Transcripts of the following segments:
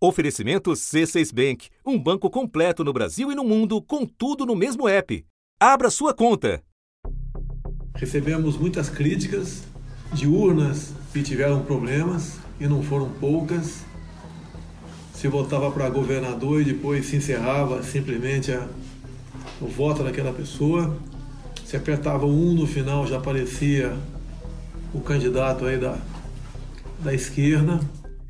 Oferecimento C6 Bank, um banco completo no Brasil e no mundo, com tudo no mesmo app. Abra sua conta. Recebemos muitas críticas de urnas que tiveram problemas, e não foram poucas. Se votava para governador e depois se encerrava simplesmente a, o voto daquela pessoa. Se apertava um no final, já aparecia o candidato aí da, da esquerda.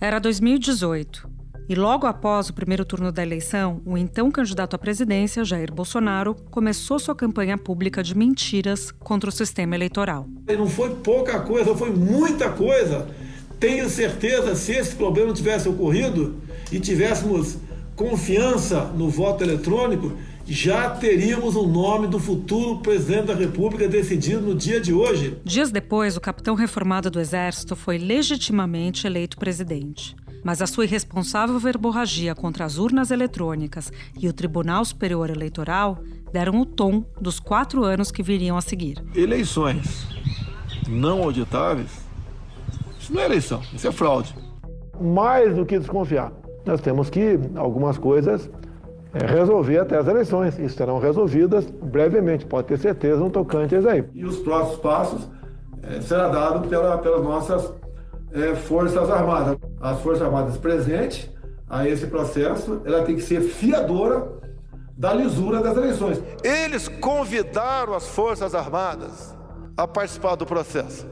Era 2018. E logo após o primeiro turno da eleição, o então candidato à presidência, Jair Bolsonaro, começou sua campanha pública de mentiras contra o sistema eleitoral. Não foi pouca coisa, foi muita coisa. Tenho certeza, se esse problema tivesse ocorrido e tivéssemos confiança no voto eletrônico, já teríamos o nome do futuro presidente da República decidido no dia de hoje. Dias depois, o capitão reformado do Exército foi legitimamente eleito presidente. Mas a sua irresponsável verborragia contra as urnas eletrônicas e o Tribunal Superior Eleitoral deram o tom dos quatro anos que viriam a seguir. Eleições não auditáveis, isso não é eleição, isso é fraude. Mais do que desconfiar, nós temos que algumas coisas é, resolver até as eleições. Isso serão resolvidas brevemente, pode ter certeza, no tocante aí. E os próximos passos é, será dado pela, pelas nossas é, Forças Armadas. As Forças Armadas presentes a esse processo, ela tem que ser fiadora da lisura das eleições. Eles convidaram as Forças Armadas a participar do processo.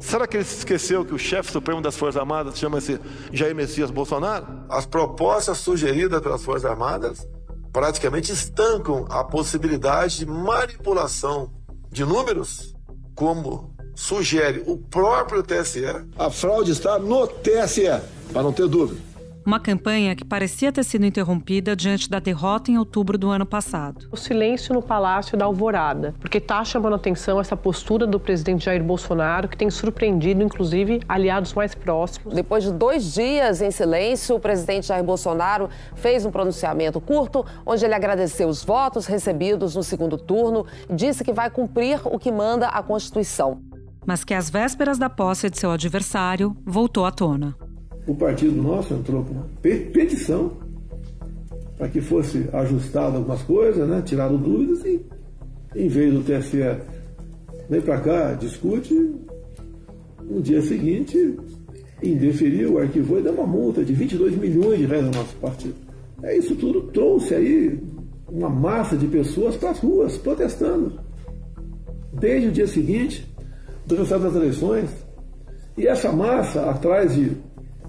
Será que ele se esqueceu que o chefe supremo das Forças Armadas chama-se Jair Messias Bolsonaro? As propostas sugeridas pelas Forças Armadas praticamente estancam a possibilidade de manipulação de números, como sugere o próprio TSE. A fraude está no TSE, para não ter dúvida. Uma campanha que parecia ter sido interrompida diante da derrota em outubro do ano passado. O silêncio no Palácio da Alvorada, porque está chamando atenção essa postura do presidente Jair Bolsonaro, que tem surpreendido, inclusive, aliados mais próximos. Depois de dois dias em silêncio, o presidente Jair Bolsonaro fez um pronunciamento curto, onde ele agradeceu os votos recebidos no segundo turno e disse que vai cumprir o que manda a Constituição mas que às vésperas da posse de seu adversário voltou à tona. O partido nosso entrou com uma petição para que fosse ajustado algumas coisas, né, tirado dúvidas e, em vez do TSE vem para cá, discute, no dia seguinte indeferiu, arquivou e deu uma multa de 22 milhões de reais ao nosso partido. É isso tudo trouxe aí uma massa de pessoas para as ruas protestando. Desde o dia seguinte, do resultado das eleições. E essa massa atrás de,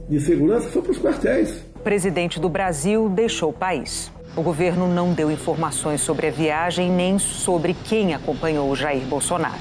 de segurança foi para os quartéis. O presidente do Brasil deixou o país. O governo não deu informações sobre a viagem nem sobre quem acompanhou Jair Bolsonaro.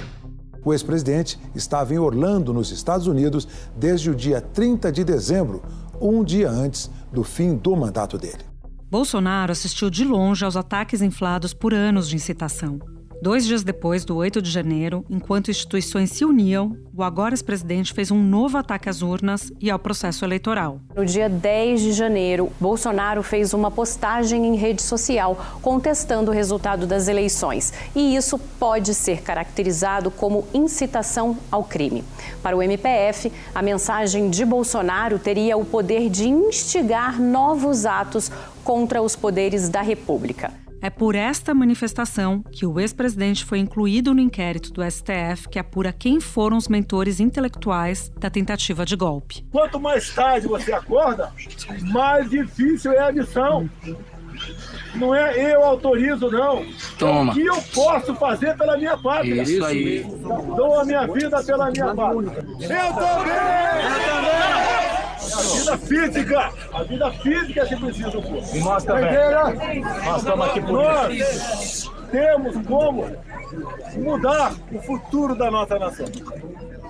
O ex-presidente estava em Orlando, nos Estados Unidos, desde o dia 30 de dezembro, um dia antes do fim do mandato dele. Bolsonaro assistiu de longe aos ataques inflados por anos de incitação. Dois dias depois do 8 de janeiro, enquanto instituições se uniam, o agora ex-presidente fez um novo ataque às urnas e ao processo eleitoral. No dia 10 de janeiro, Bolsonaro fez uma postagem em rede social contestando o resultado das eleições. E isso pode ser caracterizado como incitação ao crime. Para o MPF, a mensagem de Bolsonaro teria o poder de instigar novos atos contra os poderes da República. É por esta manifestação que o ex-presidente foi incluído no inquérito do STF que apura quem foram os mentores intelectuais da tentativa de golpe. Quanto mais tarde você acorda, mais difícil é a missão. Não é eu autorizo, não. Toma. O que eu posso fazer pela minha pátria? Isso aí. Dou a minha vida pela minha pátria. Eu também! Eu também! A vida física! A vida física se precisa pôr. E nós também. Nós estamos aqui por Nós temos como mudar o futuro da nossa nação.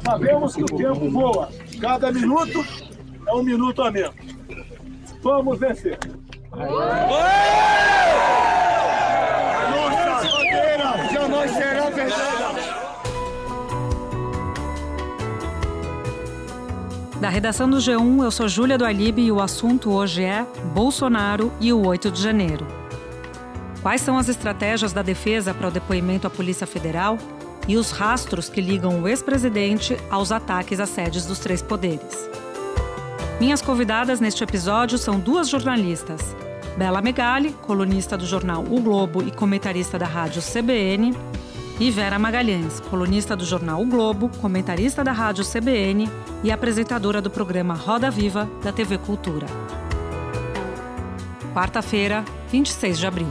Sabemos que o tempo voa. Cada minuto é um minuto a menos. Vamos vencer. A Da redação do G1, eu sou Júlia do Alibe e o assunto hoje é Bolsonaro e o 8 de janeiro. Quais são as estratégias da defesa para o depoimento à Polícia Federal e os rastros que ligam o ex-presidente aos ataques às sedes dos três poderes? Minhas convidadas neste episódio são duas jornalistas. Bela Megali, colunista do jornal O Globo e comentarista da rádio CBN, e Vera Magalhães, colunista do jornal O Globo, comentarista da rádio CBN e apresentadora do programa Roda Viva da TV Cultura. Quarta-feira, 26 de abril.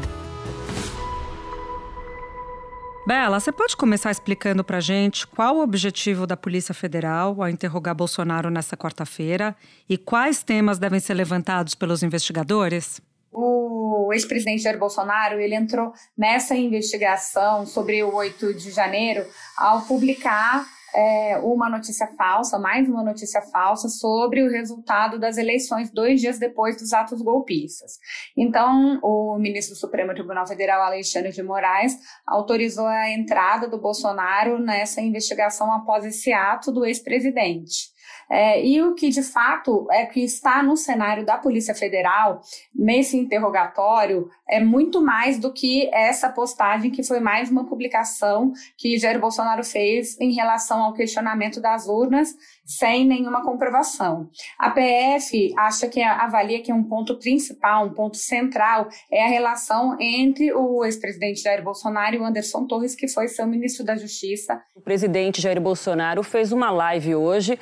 Bela, você pode começar explicando para gente qual o objetivo da Polícia Federal ao interrogar Bolsonaro nesta quarta-feira e quais temas devem ser levantados pelos investigadores? O ex-presidente Jair Bolsonaro ele entrou nessa investigação sobre o 8 de janeiro ao publicar é, uma notícia falsa, mais uma notícia falsa sobre o resultado das eleições dois dias depois dos atos golpistas. Então, o ministro do Supremo Tribunal Federal, Alexandre de Moraes, autorizou a entrada do Bolsonaro nessa investigação após esse ato do ex-presidente. É, e o que de fato é que está no cenário da Polícia Federal nesse interrogatório é muito mais do que essa postagem que foi mais uma publicação que Jair Bolsonaro fez em relação ao questionamento das urnas sem nenhuma comprovação. A PF acha que avalia que um ponto principal, um ponto central é a relação entre o ex-presidente Jair Bolsonaro e o Anderson Torres, que foi seu ministro da Justiça. O presidente Jair Bolsonaro fez uma live hoje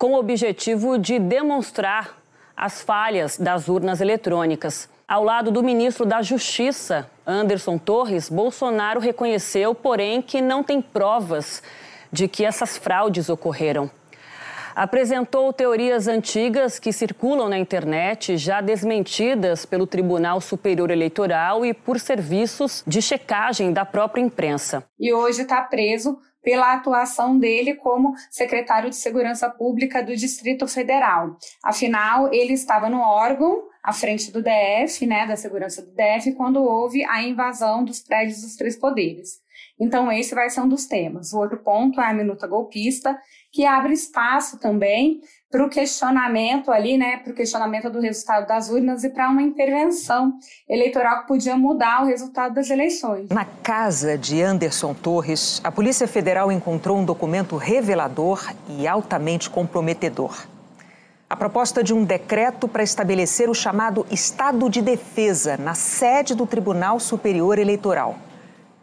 com o objetivo de demonstrar as falhas das urnas eletrônicas. Ao lado do ministro da Justiça, Anderson Torres, Bolsonaro reconheceu, porém, que não tem provas de que essas fraudes ocorreram. Apresentou teorias antigas que circulam na internet, já desmentidas pelo Tribunal Superior Eleitoral e por serviços de checagem da própria imprensa. E hoje está preso pela atuação dele como secretário de Segurança Pública do Distrito Federal. Afinal, ele estava no órgão à frente do DF, né, da segurança do DF, quando houve a invasão dos prédios dos três poderes. Então, esse vai ser um dos temas. O outro ponto é a minuta golpista, que abre espaço também para o questionamento ali, né, para o questionamento do resultado das urnas e para uma intervenção eleitoral que podia mudar o resultado das eleições. Na casa de Anderson Torres, a Polícia Federal encontrou um documento revelador e altamente comprometedor. A proposta de um decreto para estabelecer o chamado estado de defesa na sede do Tribunal Superior Eleitoral.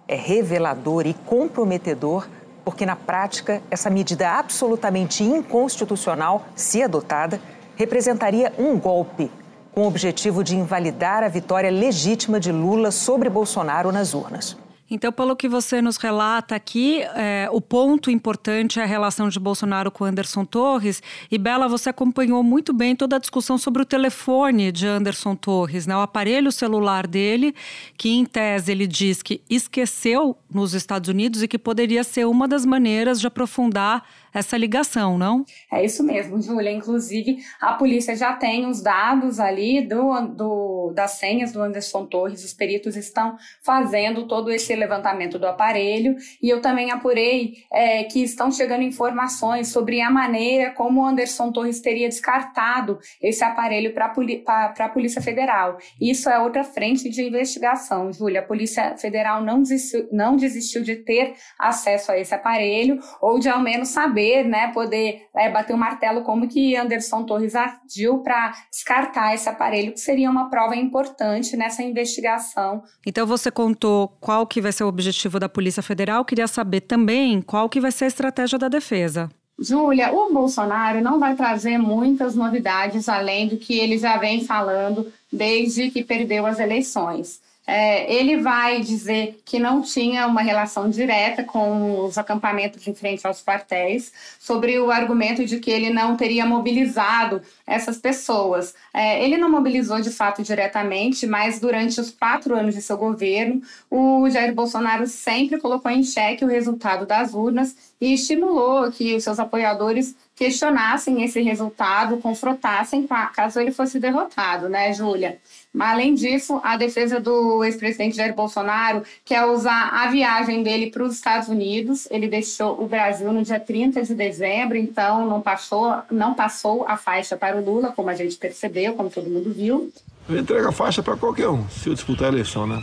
É revelador e comprometedor porque na prática essa medida absolutamente inconstitucional, se adotada, representaria um golpe com o objetivo de invalidar a vitória legítima de Lula sobre Bolsonaro nas urnas. Então, pelo que você nos relata aqui, é, o ponto importante é a relação de Bolsonaro com Anderson Torres. E Bela, você acompanhou muito bem toda a discussão sobre o telefone de Anderson Torres, né? o aparelho celular dele, que em tese ele diz que esqueceu nos Estados Unidos e que poderia ser uma das maneiras de aprofundar essa ligação, não? É isso mesmo, Júlia. Inclusive, a polícia já tem os dados ali do, do, das senhas do Anderson Torres, os peritos estão fazendo todo esse levantamento do aparelho e eu também apurei é, que estão chegando informações sobre a maneira como o Anderson Torres teria descartado esse aparelho para a Polícia Federal. Isso é outra frente de investigação, Júlia. A Polícia Federal não desistiu, não desistiu de ter acesso a esse aparelho ou de ao menos saber poder, né, poder é, bater o martelo como que Anderson Torres agiu para descartar esse aparelho, que seria uma prova importante nessa investigação. Então você contou qual que vai ser o objetivo da Polícia Federal, queria saber também qual que vai ser a estratégia da defesa. Júlia, o Bolsonaro não vai trazer muitas novidades além do que ele já vem falando desde que perdeu as eleições. É, ele vai dizer que não tinha uma relação direta com os acampamentos em frente aos quartéis, sobre o argumento de que ele não teria mobilizado essas pessoas. É, ele não mobilizou de fato diretamente, mas durante os quatro anos de seu governo, o Jair Bolsonaro sempre colocou em xeque o resultado das urnas e estimulou que os seus apoiadores questionassem esse resultado, confrontassem caso ele fosse derrotado, né, Júlia? Além disso, a defesa do ex-presidente Jair Bolsonaro quer usar a viagem dele para os Estados Unidos. Ele deixou o Brasil no dia 30 de dezembro, então não passou, não passou a faixa para o Lula, como a gente percebeu, como todo mundo viu. Eu entrego a faixa para qualquer um, se eu disputar a eleição, né?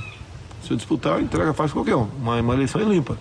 Se eu disputar, eu entrego a faixa para qualquer um. Uma, uma eleição é limpa.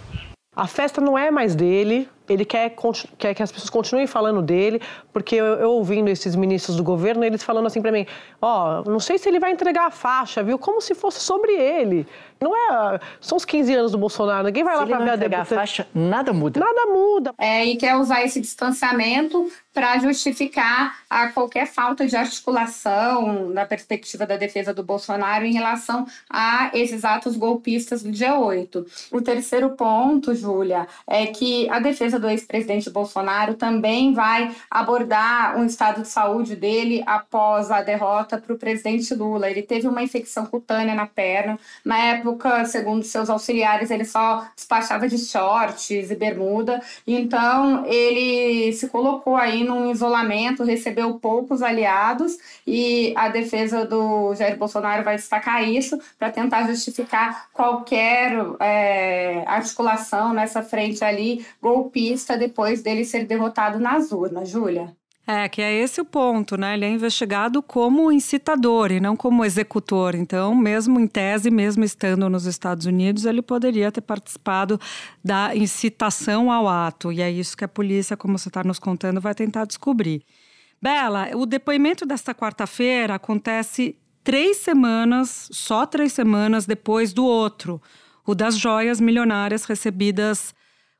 A festa não é mais dele, ele quer, quer que as pessoas continuem falando dele, porque eu, eu ouvindo esses ministros do governo, eles falando assim para mim, ó, oh, não sei se ele vai entregar a faixa, viu? Como se fosse sobre ele. Não é, são os 15 anos do Bolsonaro, ninguém vai se lá para ver a deputada. a faixa, nada muda. Nada muda. É, e quer usar esse distanciamento para justificar a qualquer falta de articulação na perspectiva da defesa do Bolsonaro em relação a esses atos golpistas do dia 8. O terceiro ponto, Júlia, é que a defesa do ex-presidente Bolsonaro também vai abordar um estado de saúde dele após a derrota para o presidente Lula. Ele teve uma infecção cutânea na perna. Na época, segundo seus auxiliares, ele só despachava de shorts e bermuda. Então, ele se colocou aí num isolamento, recebeu poucos aliados e a defesa do Jair Bolsonaro vai destacar isso para tentar justificar qualquer é, articulação nessa frente ali golpista depois dele ser derrotado nas urnas. Júlia? É, que é esse o ponto, né? Ele é investigado como incitador e não como executor. Então, mesmo em tese, mesmo estando nos Estados Unidos, ele poderia ter participado da incitação ao ato. E é isso que a polícia, como você está nos contando, vai tentar descobrir. Bela, o depoimento desta quarta-feira acontece três semanas, só três semanas depois do outro, o das joias milionárias recebidas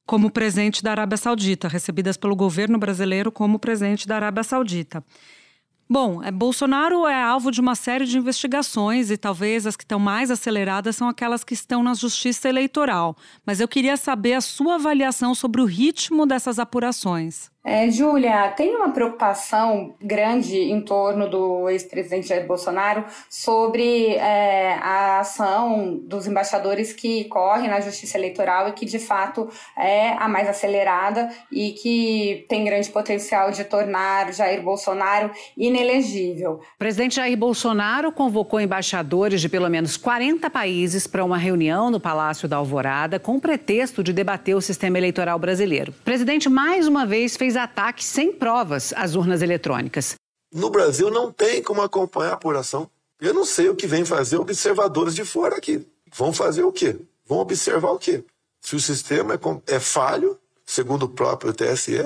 como presente da Arábia Saudita, recebidas pelo governo brasileiro como presente da Arábia Saudita. Bom, é, Bolsonaro é alvo de uma série de investigações e talvez as que estão mais aceleradas são aquelas que estão na justiça eleitoral. Mas eu queria saber a sua avaliação sobre o ritmo dessas apurações. É, Júlia, tem uma preocupação grande em torno do ex-presidente Jair Bolsonaro sobre é, a ação dos embaixadores que correm na justiça eleitoral e que, de fato, é a mais acelerada e que tem grande potencial de tornar Jair Bolsonaro inelegível. O presidente Jair Bolsonaro convocou embaixadores de pelo menos 40 países para uma reunião no Palácio da Alvorada com o pretexto de debater o sistema eleitoral brasileiro. O presidente, mais uma vez, fez ataques sem provas às urnas eletrônicas. No Brasil não tem como acompanhar a apuração. Eu não sei o que vem fazer observadores de fora aqui. Vão fazer o quê? Vão observar o quê? Se o sistema é, é falho, segundo o próprio TSE,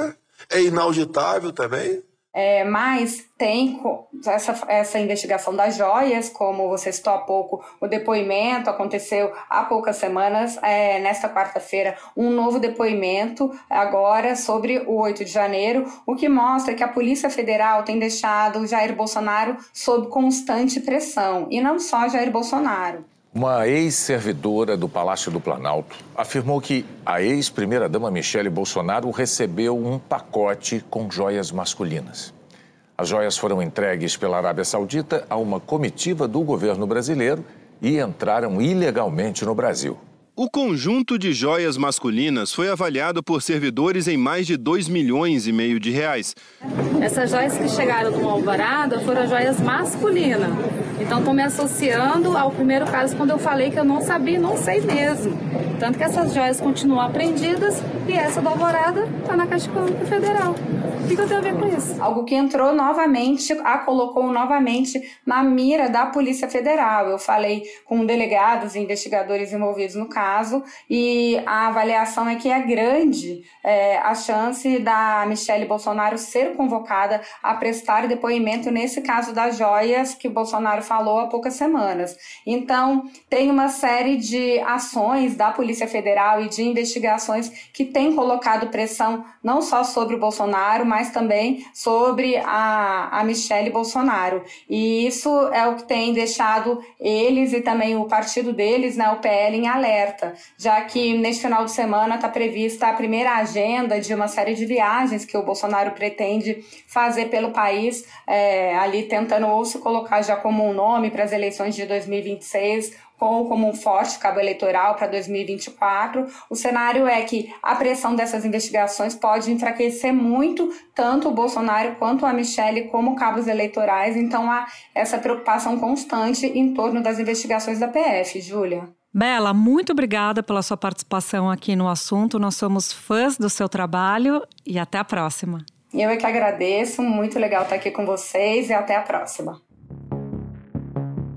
é inauditável também, é, mas tem essa, essa investigação das joias, como você citou há pouco, o depoimento aconteceu há poucas semanas, é, nesta quarta-feira, um novo depoimento agora sobre o 8 de janeiro, o que mostra que a Polícia Federal tem deixado Jair Bolsonaro sob constante pressão, e não só Jair Bolsonaro. Uma ex-servidora do Palácio do Planalto afirmou que a ex-primeira-dama Michele Bolsonaro recebeu um pacote com joias masculinas. As joias foram entregues pela Arábia Saudita a uma comitiva do governo brasileiro e entraram ilegalmente no Brasil. O conjunto de joias masculinas foi avaliado por servidores em mais de 2 milhões e meio de reais. Essas joias que chegaram no Alvorada foram joias masculinas. Então estou me associando ao primeiro caso quando eu falei que eu não sabia, não sei mesmo. Tanto que essas joias continuam apreendidas e essa do Alvorada está na Caixa Econômica Federal. O que, que eu tenho a ver com isso? Algo que entrou novamente, a colocou novamente na mira da Polícia Federal. Eu falei com delegados e investigadores envolvidos no caso e a avaliação é que é grande é, a chance da Michelle Bolsonaro ser convocada a prestar depoimento nesse caso das joias que Bolsonaro falou há poucas semanas. Então, tem uma série de ações da Polícia Federal e de investigações que têm colocado pressão não só sobre o Bolsonaro, mas também sobre a, a Michelle Bolsonaro. E isso é o que tem deixado eles e também o partido deles, né, o PL, em alerta, já que neste final de semana está prevista a primeira agenda de uma série de viagens que o Bolsonaro pretende fazer pelo país, é, ali tentando ou se colocar já como um nome para as eleições de 2026 com como um forte cabo eleitoral para 2024. O cenário é que a pressão dessas investigações pode enfraquecer muito tanto o Bolsonaro quanto a Michelle como cabos eleitorais. Então há essa preocupação constante em torno das investigações da PF, Júlia. Bela, muito obrigada pela sua participação aqui no assunto. Nós somos fãs do seu trabalho e até a próxima. Eu é que agradeço, muito legal estar aqui com vocês e até a próxima.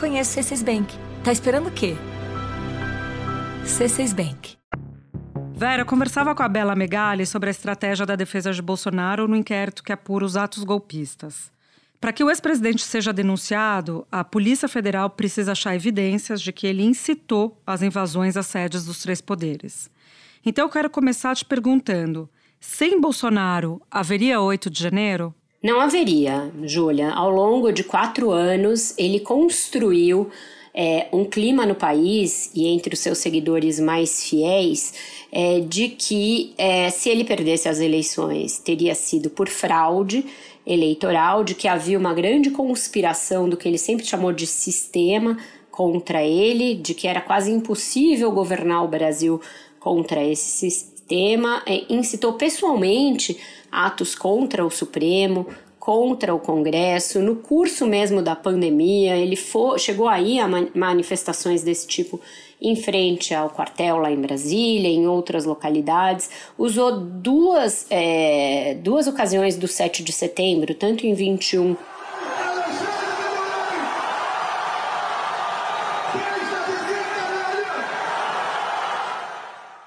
Conheça o C6 Bank. Tá esperando o quê? C6 Bank. Vera, eu conversava com a Bela Megali sobre a estratégia da defesa de Bolsonaro no inquérito que apura os atos golpistas. Para que o ex-presidente seja denunciado, a Polícia Federal precisa achar evidências de que ele incitou as invasões às sedes dos três poderes. Então eu quero começar te perguntando: sem Bolsonaro, haveria 8 de janeiro? Não haveria, Júlia. Ao longo de quatro anos, ele construiu é, um clima no país e entre os seus seguidores mais fiéis é, de que é, se ele perdesse as eleições teria sido por fraude eleitoral, de que havia uma grande conspiração do que ele sempre chamou de sistema contra ele, de que era quase impossível governar o Brasil contra esse sistema, é, incitou pessoalmente atos contra o Supremo, contra o Congresso. No curso mesmo da pandemia, ele for, chegou aí a manifestações desse tipo em frente ao quartel lá em Brasília, em outras localidades. Usou duas, é, duas ocasiões do 7 de setembro, tanto em 21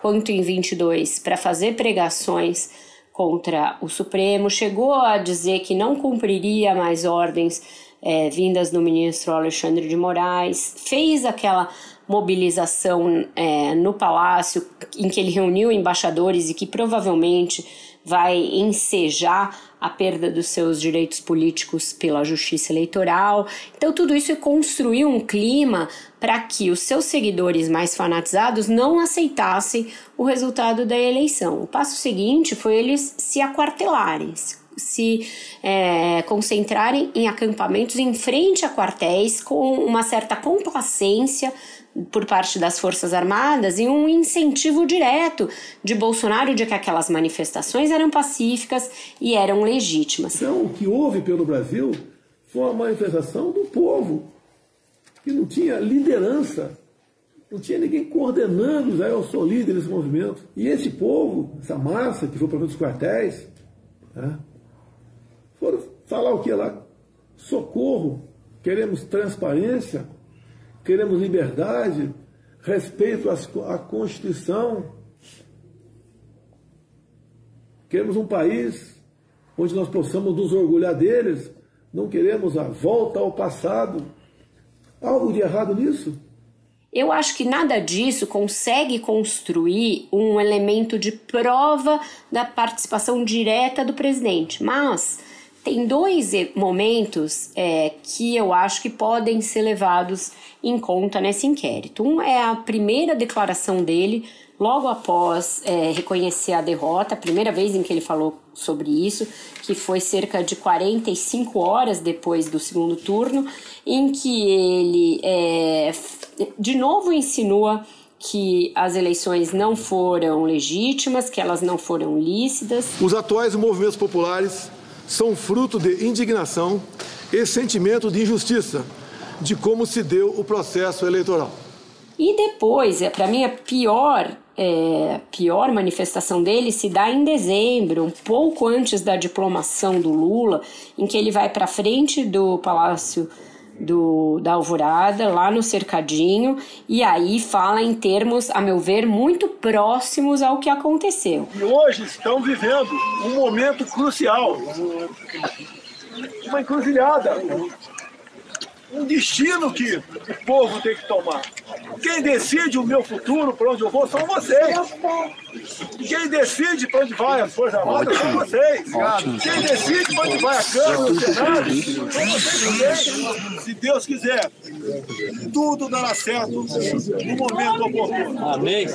quanto em 22 para fazer pregações contra o Supremo, chegou a dizer que não cumpriria mais ordens é, vindas do ministro Alexandre de Moraes, fez aquela mobilização é, no palácio em que ele reuniu embaixadores e que provavelmente vai ensejar a perda dos seus direitos políticos pela justiça eleitoral. Então, tudo isso construiu um clima para que os seus seguidores mais fanatizados não aceitassem o resultado da eleição. O passo seguinte foi eles se aquartelarem, se é, concentrarem em acampamentos em frente a quartéis com uma certa complacência por parte das Forças Armadas e um incentivo direto de Bolsonaro de que aquelas manifestações eram pacíficas e eram legítimas. Então, o que houve pelo Brasil foi uma manifestação do povo, que não tinha liderança, não tinha ninguém coordenando, já eu sou líder desse movimento. E esse povo, essa massa que foi para os quartéis, né, foram falar o que lá? Socorro, queremos transparência, queremos liberdade, respeito à Constituição. Queremos um país onde nós possamos nos orgulhar deles. Não queremos a volta ao passado. Algo de errado nisso? Eu acho que nada disso consegue construir um elemento de prova da participação direta do presidente, mas tem dois momentos é, que eu acho que podem ser levados em conta nesse inquérito. Um é a primeira declaração dele, logo após é, reconhecer a derrota, a primeira vez em que ele falou sobre isso, que foi cerca de 45 horas depois do segundo turno, em que ele é, de novo insinua que as eleições não foram legítimas, que elas não foram lícitas. Os atuais movimentos populares são fruto de indignação e sentimento de injustiça de como se deu o processo eleitoral. E depois, é, para mim, a pior, é, pior manifestação dele se dá em dezembro, um pouco antes da diplomação do Lula, em que ele vai para frente do Palácio do, da Alvorada, lá no cercadinho, e aí fala em termos, a meu ver, muito próximos ao que aconteceu. E hoje estão vivendo um momento crucial, uma encruzilhada, um destino que o povo tem que tomar. Quem decide o meu futuro, para onde eu vou, são vocês. Quem decide para onde vai as Forças Armadas são vocês. Quem decide para onde vai a Câmara, o Senado, são vocês. Se Deus quiser, tudo dará certo no momento oportuno. Amém.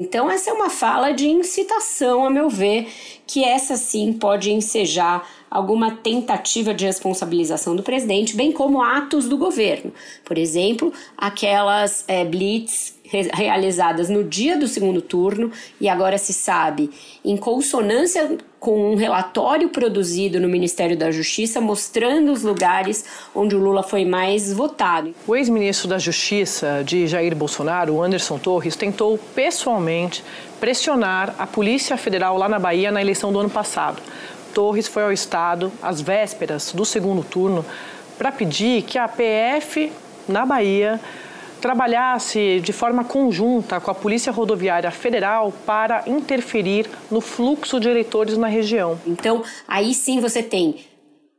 Então, essa é uma fala de incitação, a meu ver, que essa sim pode ensejar alguma tentativa de responsabilização do presidente, bem como atos do governo. Por exemplo, aquelas é, blitz realizadas no dia do segundo turno e agora se sabe, em consonância com um relatório produzido no Ministério da Justiça mostrando os lugares onde o Lula foi mais votado. O ex-ministro da Justiça de Jair Bolsonaro, Anderson Torres, tentou pessoalmente pressionar a Polícia Federal lá na Bahia na eleição do ano passado. Torres foi ao estado às vésperas do segundo turno para pedir que a PF na Bahia trabalhasse de forma conjunta com a Polícia Rodoviária Federal para interferir no fluxo de eleitores na região. Então, aí sim você tem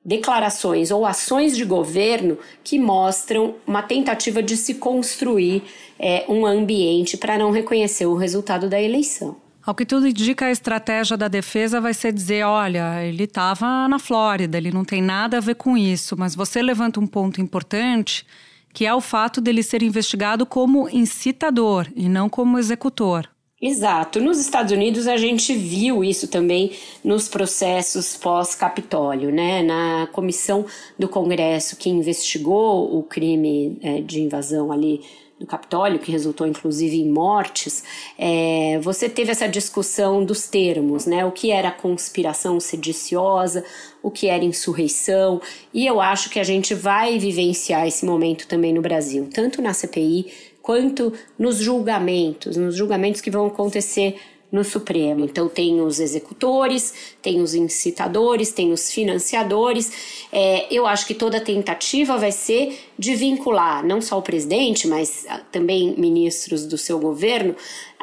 declarações ou ações de governo que mostram uma tentativa de se construir é, um ambiente para não reconhecer o resultado da eleição. Ao que tudo indica, a estratégia da defesa vai ser dizer: olha, ele estava na Flórida, ele não tem nada a ver com isso. Mas você levanta um ponto importante que é o fato dele ser investigado como incitador e não como executor. Exato. Nos Estados Unidos a gente viu isso também nos processos pós-Capitólio, né? Na comissão do Congresso que investigou o crime é, de invasão ali do Capitólio, que resultou inclusive em mortes, é, você teve essa discussão dos termos, né? O que era conspiração sediciosa, o que era insurreição, e eu acho que a gente vai vivenciar esse momento também no Brasil, tanto na CPI quanto nos julgamentos, nos julgamentos que vão acontecer no Supremo. Então, tem os executores, tem os incitadores, tem os financiadores. É, eu acho que toda tentativa vai ser de vincular não só o presidente, mas ah, também ministros do seu governo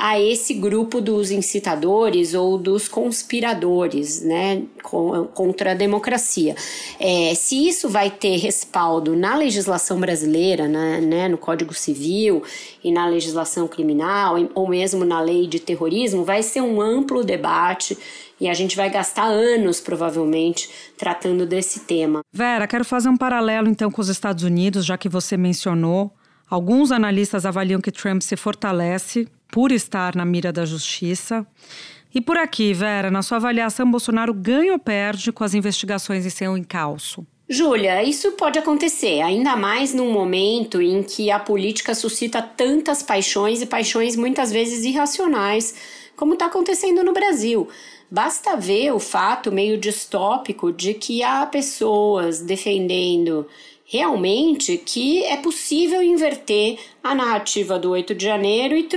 a esse grupo dos incitadores ou dos conspiradores né, contra a democracia. É, se isso vai ter respaldo na legislação brasileira, né, né, no Código Civil e na legislação criminal, ou mesmo na lei de terrorismo, vai ser um amplo debate e a gente vai gastar anos, provavelmente, tratando desse tema. Vera, quero fazer um paralelo então com os Estados Unidos, já que você mencionou. Alguns analistas avaliam que Trump se fortalece por estar na mira da justiça. E por aqui, Vera, na sua avaliação, Bolsonaro ganha ou perde com as investigações em seu encalço? Júlia, isso pode acontecer, ainda mais num momento em que a política suscita tantas paixões e paixões muitas vezes irracionais, como está acontecendo no Brasil. Basta ver o fato meio distópico de que há pessoas defendendo realmente que é possível inverter a narrativa do 8 de janeiro e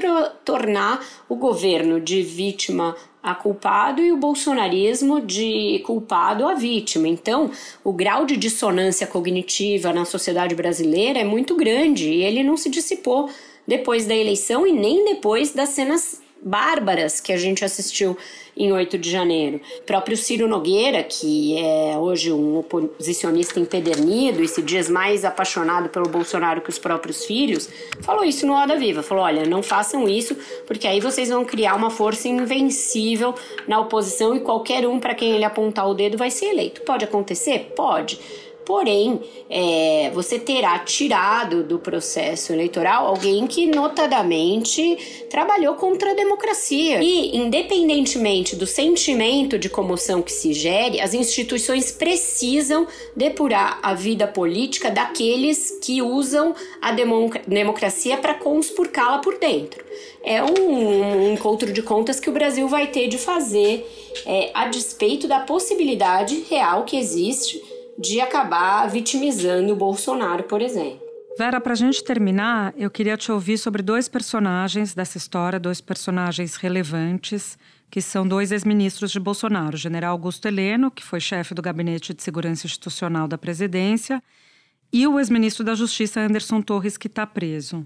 tornar o governo de vítima a culpado e o bolsonarismo de culpado a vítima. Então, o grau de dissonância cognitiva na sociedade brasileira é muito grande e ele não se dissipou depois da eleição e nem depois das cenas bárbaras que a gente assistiu em 8 de janeiro. O próprio Ciro Nogueira, que é hoje um oposicionista empedernido e se diz mais apaixonado pelo Bolsonaro que os próprios filhos, falou isso no Roda Viva. Falou: olha, não façam isso, porque aí vocês vão criar uma força invencível na oposição e qualquer um para quem ele apontar o dedo vai ser eleito. Pode acontecer? Pode. Porém, é, você terá tirado do processo eleitoral alguém que notadamente trabalhou contra a democracia. E, independentemente do sentimento de comoção que se gere, as instituições precisam depurar a vida política daqueles que usam a democracia para conspurcá-la por dentro. É um, um, encontro de contas que o Brasil vai ter de fazer é, a despeito da possibilidade real que existe de acabar vitimizando o Bolsonaro, por exemplo. Vera, para a gente terminar, eu queria te ouvir sobre dois personagens dessa história, dois personagens relevantes, que são dois ex-ministros de Bolsonaro: o general Augusto Heleno, que foi chefe do Gabinete de Segurança Institucional da presidência, e o ex-ministro da Justiça, Anderson Torres, que está preso.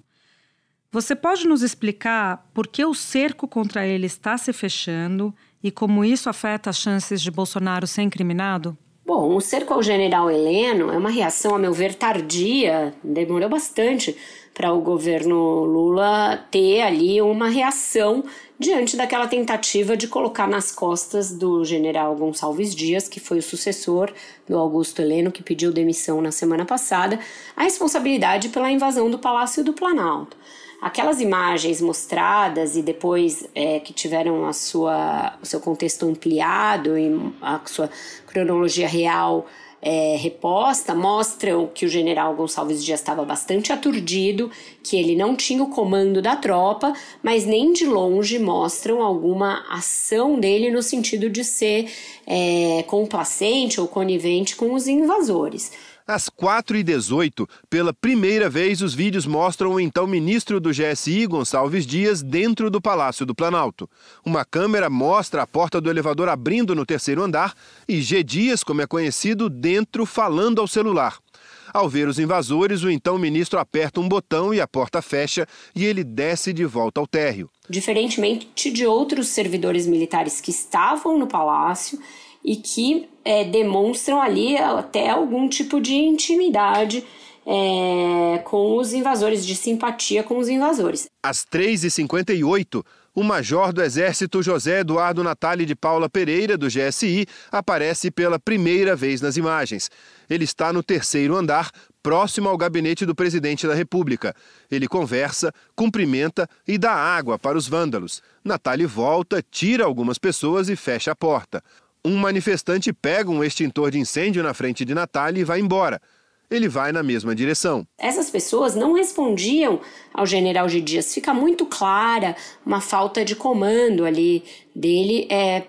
Você pode nos explicar por que o cerco contra ele está se fechando e como isso afeta as chances de Bolsonaro ser incriminado? Bom, o cerco ao general Heleno é uma reação, a meu ver, tardia, demorou bastante para o governo Lula ter ali uma reação diante daquela tentativa de colocar nas costas do general Gonçalves Dias, que foi o sucessor do Augusto Heleno, que pediu demissão na semana passada, a responsabilidade pela invasão do Palácio do Planalto. Aquelas imagens mostradas e depois é, que tiveram a sua, o seu contexto ampliado e a sua cronologia real é, reposta mostram que o general Gonçalves Dias estava bastante aturdido, que ele não tinha o comando da tropa, mas nem de longe mostram alguma ação dele no sentido de ser é, complacente ou conivente com os invasores. Às 4h18, pela primeira vez, os vídeos mostram o então ministro do GSI, Gonçalves Dias, dentro do Palácio do Planalto. Uma câmera mostra a porta do elevador abrindo no terceiro andar e G. Dias, como é conhecido, dentro falando ao celular. Ao ver os invasores, o então ministro aperta um botão e a porta fecha e ele desce de volta ao térreo. Diferentemente de outros servidores militares que estavam no palácio e que é, demonstram ali até algum tipo de intimidade é, com os invasores, de simpatia com os invasores. Às 3h58, o major do Exército José Eduardo Natali de Paula Pereira, do GSI, aparece pela primeira vez nas imagens. Ele está no terceiro andar, próximo ao gabinete do presidente da República. Ele conversa, cumprimenta e dá água para os vândalos. Natali volta, tira algumas pessoas e fecha a porta. Um manifestante pega um extintor de incêndio na frente de Natália e vai embora. Ele vai na mesma direção. Essas pessoas não respondiam ao general G. Dias. Fica muito clara uma falta de comando ali dele é,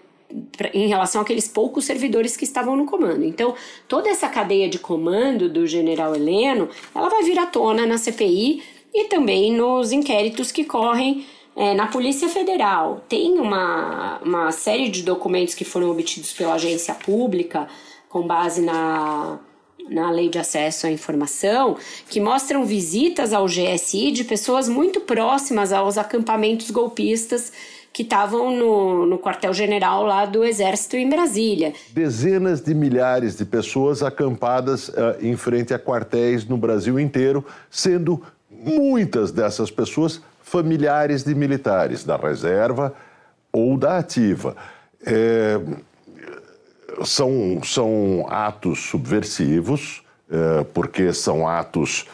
em relação àqueles poucos servidores que estavam no comando. Então, toda essa cadeia de comando do general Heleno, ela vai vir à tona na CPI e também nos inquéritos que correm é, na Polícia Federal tem uma, uma série de documentos que foram obtidos pela agência pública com base na, na Lei de Acesso à Informação, que mostram visitas ao GSI de pessoas muito próximas aos acampamentos golpistas que estavam no, no quartel-general lá do Exército em Brasília. Dezenas de milhares de pessoas acampadas uh, em frente a quartéis no Brasil inteiro, sendo muitas dessas pessoas familiares de militares da reserva ou da ativa. É, são, são atos subversivos, é, porque são atos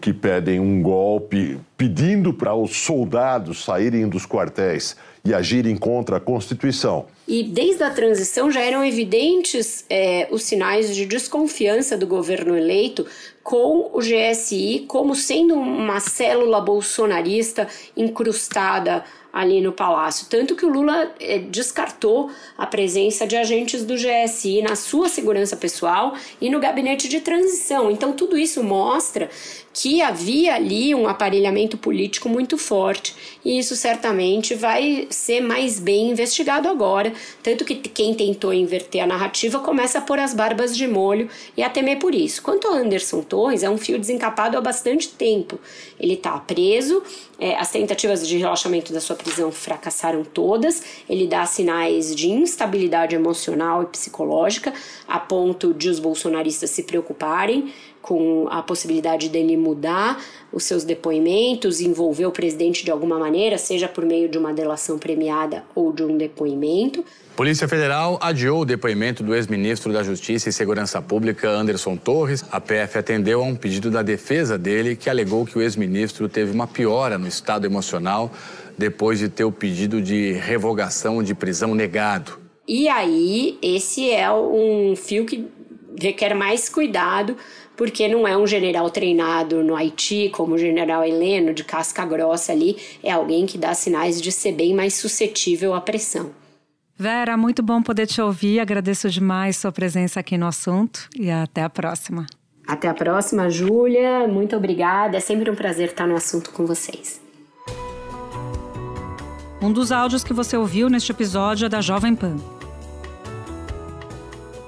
que pedem um golpe, pedindo para os soldados saírem dos quartéis e agirem contra a Constituição. E desde a transição já eram evidentes é, os sinais de desconfiança do governo eleito com o GSI como sendo uma célula bolsonarista incrustada ali no palácio. Tanto que o Lula é, descartou a presença de agentes do GSI na sua segurança pessoal e no gabinete de transição. Então, tudo isso mostra que havia ali um aparelhamento político muito forte e isso certamente vai ser mais bem investigado agora. Tanto que quem tentou inverter a narrativa começa a pôr as barbas de molho e a temer por isso. Quanto ao Anderson Torres, é um fio desencapado há bastante tempo. Ele está preso, é, as tentativas de relaxamento da sua prisão fracassaram todas. Ele dá sinais de instabilidade emocional e psicológica, a ponto de os bolsonaristas se preocuparem com a possibilidade dele mudar os seus depoimentos, envolver o presidente de alguma maneira, seja por meio de uma delação premiada ou de um depoimento. Polícia Federal adiou o depoimento do ex-ministro da Justiça e Segurança Pública, Anderson Torres. A PF atendeu a um pedido da defesa dele, que alegou que o ex-ministro teve uma piora no estado emocional depois de ter o pedido de revogação de prisão negado. E aí, esse é um fio que requer mais cuidado, porque não é um general treinado no Haiti, como o general Heleno, de casca grossa ali, é alguém que dá sinais de ser bem mais suscetível à pressão. Vera, muito bom poder te ouvir. Agradeço demais sua presença aqui no assunto e até a próxima. Até a próxima, Júlia. Muito obrigada. É sempre um prazer estar no assunto com vocês. Um dos áudios que você ouviu neste episódio é da Jovem Pan.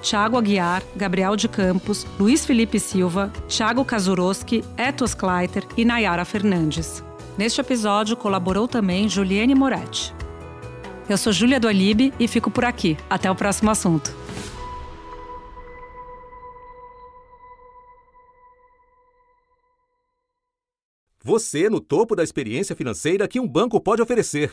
Tiago Aguiar, Gabriel de Campos, Luiz Felipe Silva, Thiago Kazuroski, Etos Kleiter e Nayara Fernandes. Neste episódio colaborou também Juliane Moretti. Eu sou Júlia do Alibe e fico por aqui. Até o próximo assunto. Você no topo da experiência financeira que um banco pode oferecer.